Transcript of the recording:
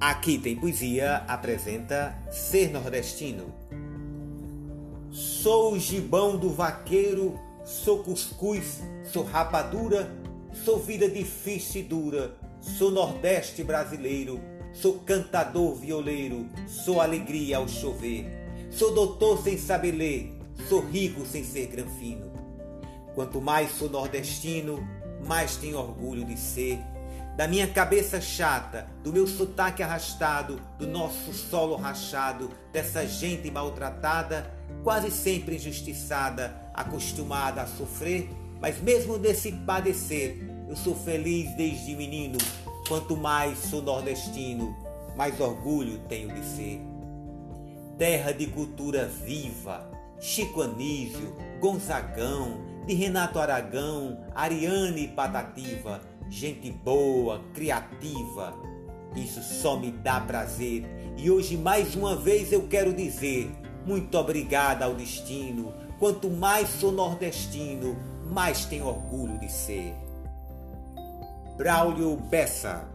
Aqui tem poesia apresenta Ser Nordestino. Sou o gibão do vaqueiro, sou cuscuz, sou rapadura, sou vida difícil e dura, sou Nordeste brasileiro, sou cantador violeiro, sou alegria ao chover, sou doutor sem saber ler, sou rico sem ser granfino. Quanto mais sou nordestino, mais tenho orgulho de ser da minha cabeça chata, do meu sotaque arrastado, do nosso solo rachado, dessa gente maltratada, quase sempre injustiçada, acostumada a sofrer, mas mesmo nesse padecer, eu sou feliz desde menino. Quanto mais sou nordestino, mais orgulho tenho de ser. Terra de cultura viva, Chico Anísio, Gonzagão, de Renato Aragão, Ariane Patativa, gente boa, criativa. Isso só me dá prazer. E hoje, mais uma vez, eu quero dizer: muito obrigada ao destino. Quanto mais sou nordestino, mais tenho orgulho de ser. Braulio Bessa